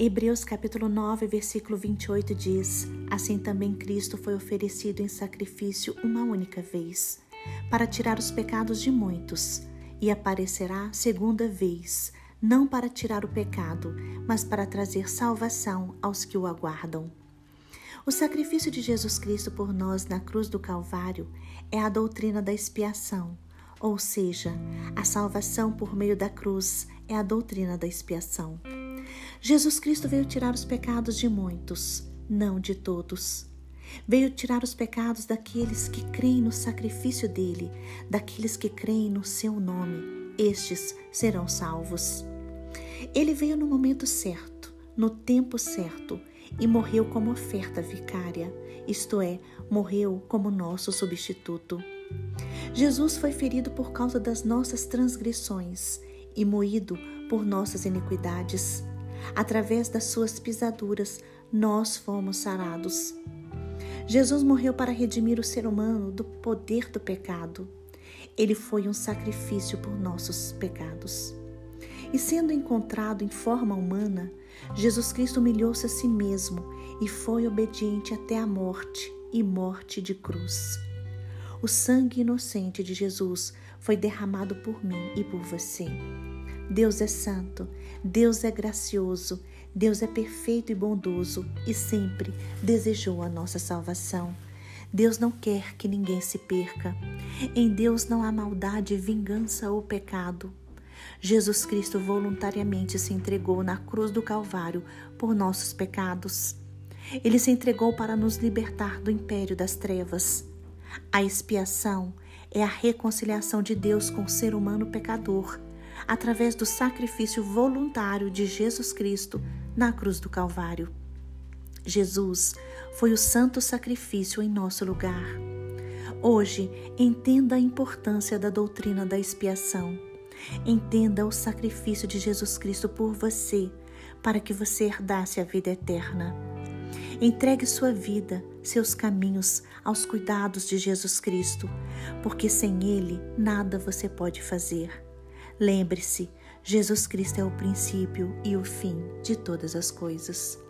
Hebreus capítulo 9, versículo 28 diz: Assim também Cristo foi oferecido em sacrifício uma única vez, para tirar os pecados de muitos, e aparecerá segunda vez, não para tirar o pecado, mas para trazer salvação aos que o aguardam. O sacrifício de Jesus Cristo por nós na cruz do Calvário é a doutrina da expiação, ou seja, a salvação por meio da cruz é a doutrina da expiação. Jesus Cristo veio tirar os pecados de muitos, não de todos. Veio tirar os pecados daqueles que creem no sacrifício dele, daqueles que creem no seu nome. Estes serão salvos. Ele veio no momento certo, no tempo certo, e morreu como oferta vicária, isto é, morreu como nosso substituto. Jesus foi ferido por causa das nossas transgressões e moído por nossas iniquidades. Através das suas pisaduras, nós fomos sarados. Jesus morreu para redimir o ser humano do poder do pecado. Ele foi um sacrifício por nossos pecados. E sendo encontrado em forma humana, Jesus Cristo humilhou-se a si mesmo e foi obediente até a morte e morte de cruz. O sangue inocente de Jesus foi derramado por mim e por você. Deus é santo, Deus é gracioso, Deus é perfeito e bondoso e sempre desejou a nossa salvação. Deus não quer que ninguém se perca. Em Deus não há maldade, vingança ou pecado. Jesus Cristo voluntariamente se entregou na cruz do Calvário por nossos pecados. Ele se entregou para nos libertar do império das trevas. A expiação é a reconciliação de Deus com o ser humano pecador através do sacrifício voluntário de Jesus Cristo na cruz do Calvário. Jesus foi o santo sacrifício em nosso lugar. Hoje, entenda a importância da doutrina da expiação. Entenda o sacrifício de Jesus Cristo por você, para que você herdasse a vida eterna. Entregue sua vida, seus caminhos aos cuidados de Jesus Cristo, porque sem Ele nada você pode fazer. Lembre-se, Jesus Cristo é o princípio e o fim de todas as coisas.